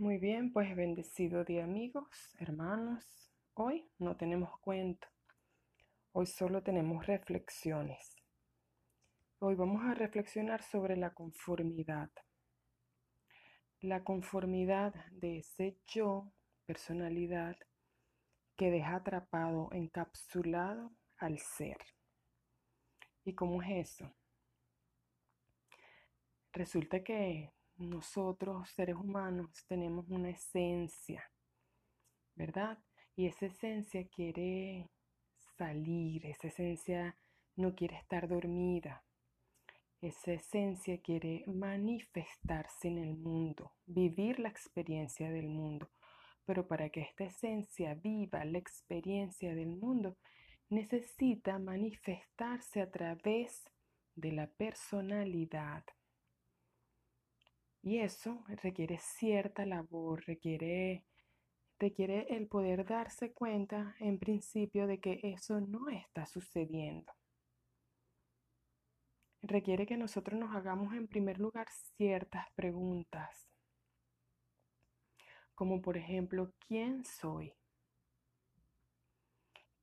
Muy bien, pues bendecido día amigos, hermanos. Hoy no tenemos cuento, hoy solo tenemos reflexiones. Hoy vamos a reflexionar sobre la conformidad. La conformidad de ese yo, personalidad, que deja atrapado, encapsulado al ser. ¿Y cómo es eso? Resulta que nosotros, seres humanos, tenemos una esencia, ¿verdad? Y esa esencia quiere salir, esa esencia no quiere estar dormida. Esa esencia quiere manifestarse en el mundo, vivir la experiencia del mundo. Pero para que esta esencia viva la experiencia del mundo, necesita manifestarse a través de la personalidad. Y eso requiere cierta labor, requiere, requiere el poder darse cuenta en principio de que eso no está sucediendo. Requiere que nosotros nos hagamos en primer lugar ciertas preguntas, como por ejemplo, ¿quién soy?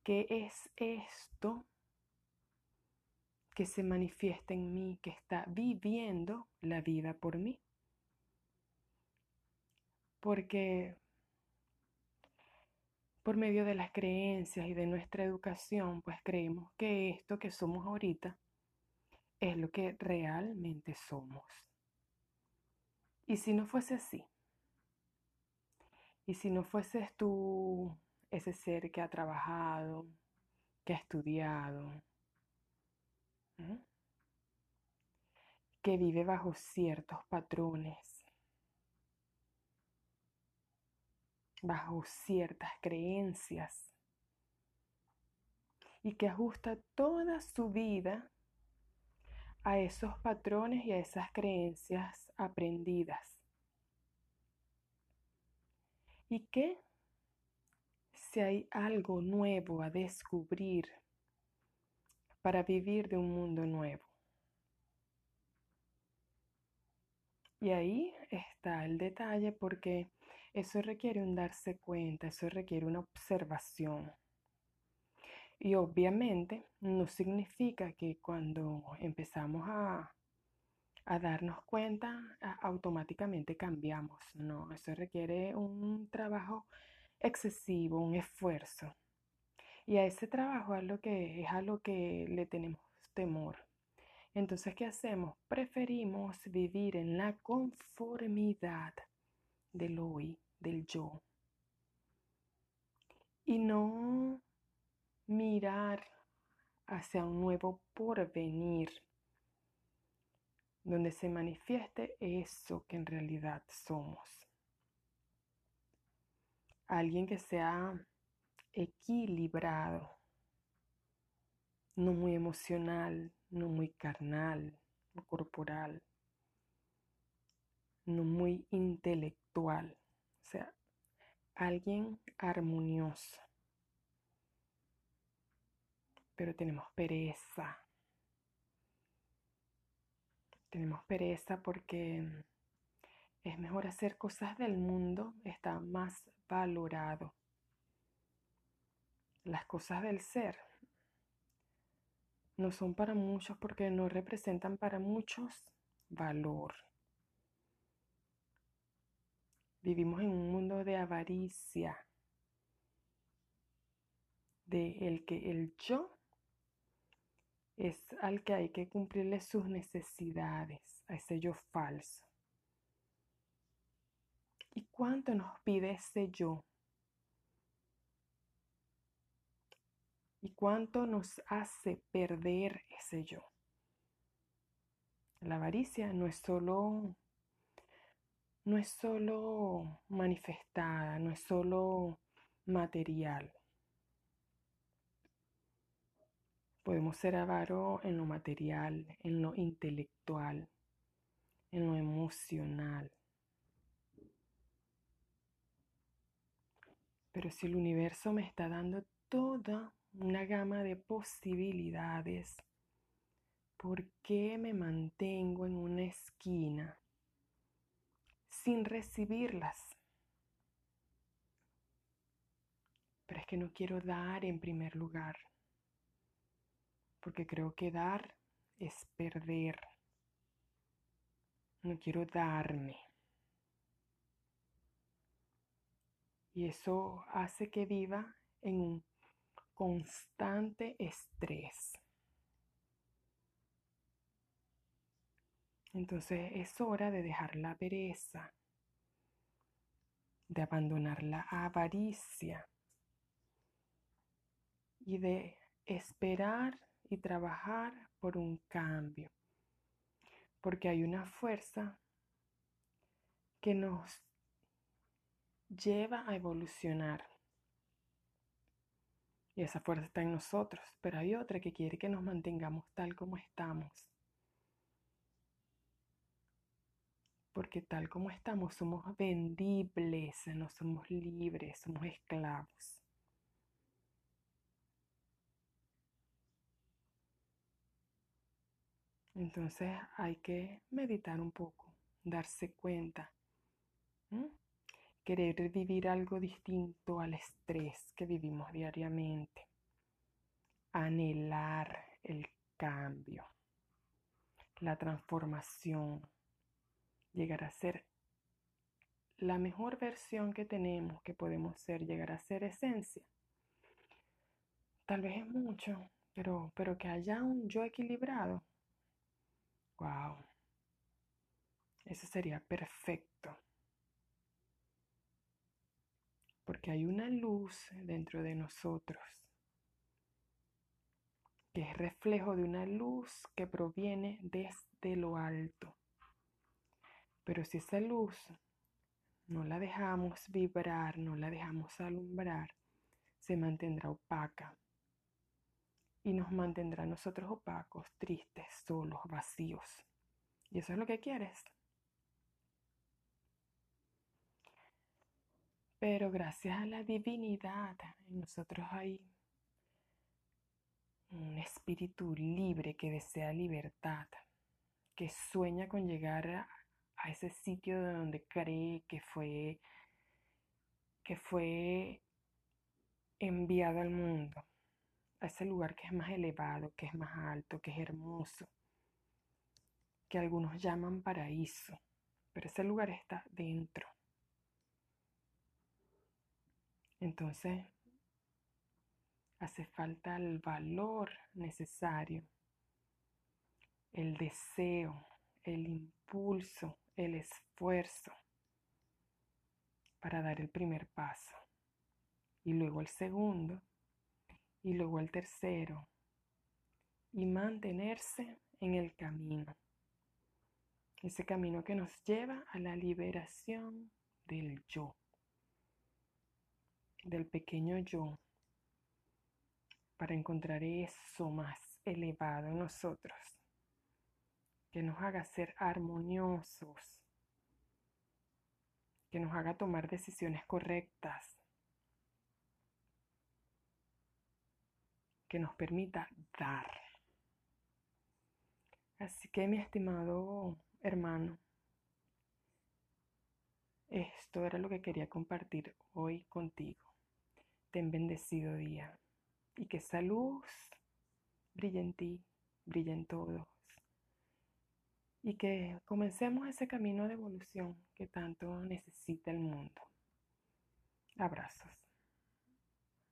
¿Qué es esto que se manifiesta en mí, que está viviendo la vida por mí? Porque por medio de las creencias y de nuestra educación, pues creemos que esto que somos ahorita es lo que realmente somos. Y si no fuese así, y si no fueses tú ese ser que ha trabajado, que ha estudiado, que vive bajo ciertos patrones, bajo ciertas creencias y que ajusta toda su vida a esos patrones y a esas creencias aprendidas. Y que si hay algo nuevo a descubrir para vivir de un mundo nuevo. Y ahí está el detalle porque eso requiere un darse cuenta, eso requiere una observación. Y obviamente no significa que cuando empezamos a, darnos cuenta, automáticamente cambiamos. No, eso requiere un trabajo excesivo, un esfuerzo. Y a ese trabajo es, lo que, es a lo que le tenemos temor. Entonces, ¿qué hacemos? Preferimos vivir en la conformidad del hoy, del yo. Y no mirar hacia un nuevo porvenir, donde se manifieste eso que en realidad somos. Alguien que sea equilibrado, no muy emocional, no muy carnal corporal, no muy intelectual, o sea, alguien armonioso. Pero tenemos pereza. Tenemos pereza porque es mejor hacer cosas del mundo, está más valorado. Las cosas del ser no son para muchos porque no representan para muchos valor. Vivimos en un mundo de avaricia, de el que el yo es al que hay que cumplirle sus necesidades, a ese yo falso. ¿Y cuánto nos pide ese yo? ¿Y cuánto nos hace perder ese yo? La avaricia no es solo no es solo manifestada, no es solo material. Podemos ser avaros en lo material, en lo intelectual, en lo emocional. Pero si el universo me está dando toda una gama de posibilidades, ¿por qué me mantengo en una esquina sin recibirlas. Pero es que no quiero dar en primer lugar, porque creo que dar es perder. No quiero darme. Y eso hace que viva en un constante estrés. Entonces es hora de dejar la pereza, de abandonar la avaricia y de esperar y trabajar por un cambio. Porque hay una fuerza que nos lleva a evolucionar. Y esa fuerza está en nosotros, pero hay otra que quiere que nos mantengamos tal como estamos. Porque tal como estamos somos vendibles, no somos libres, somos esclavos. Entonces hay que meditar un poco, darse cuenta, querer vivir algo distinto al estrés que vivimos diariamente, anhelar el cambio, la transformación llegar a ser la mejor versión que tenemos, que podemos ser, llegar a ser esencia. Tal vez es mucho, pero, pero que haya un yo equilibrado. Wow. Eso sería perfecto. Porque hay una luz dentro de nosotros que es reflejo de una luz que proviene desde lo alto. Pero si esa luz no la dejamos vibrar, no la dejamos alumbrar, se mantendrá opaca y nos mantendrá nosotros opacos, tristes, solos, vacíos. Y eso es lo que quieres. Pero gracias a la divinidad en nosotros hay un espíritu libre que desea libertad, que sueña con llegar a ese sitio de donde cree que fue, que fue enviado al mundo, a ese lugar que es más elevado, que es más alto, que es hermoso, que algunos llaman paraíso, pero ese lugar está dentro. Entonces, hace falta el valor necesario, el deseo, el impulso, el esfuerzo para dar el primer paso. Y luego el segundo. Y luego el tercero. Y mantenerse en el camino. Ese camino que nos lleva a la liberación del yo. Del pequeño yo. Para encontrar eso más elevado en nosotros que nos haga ser armoniosos, que nos haga tomar decisiones correctas, que nos permita dar. Así que mi estimado hermano, esto era lo que quería compartir hoy contigo. Ten bendecido día y que esa luz brille en ti, brille en todos y que comencemos ese camino de evolución que tanto necesita el mundo. Abrazos.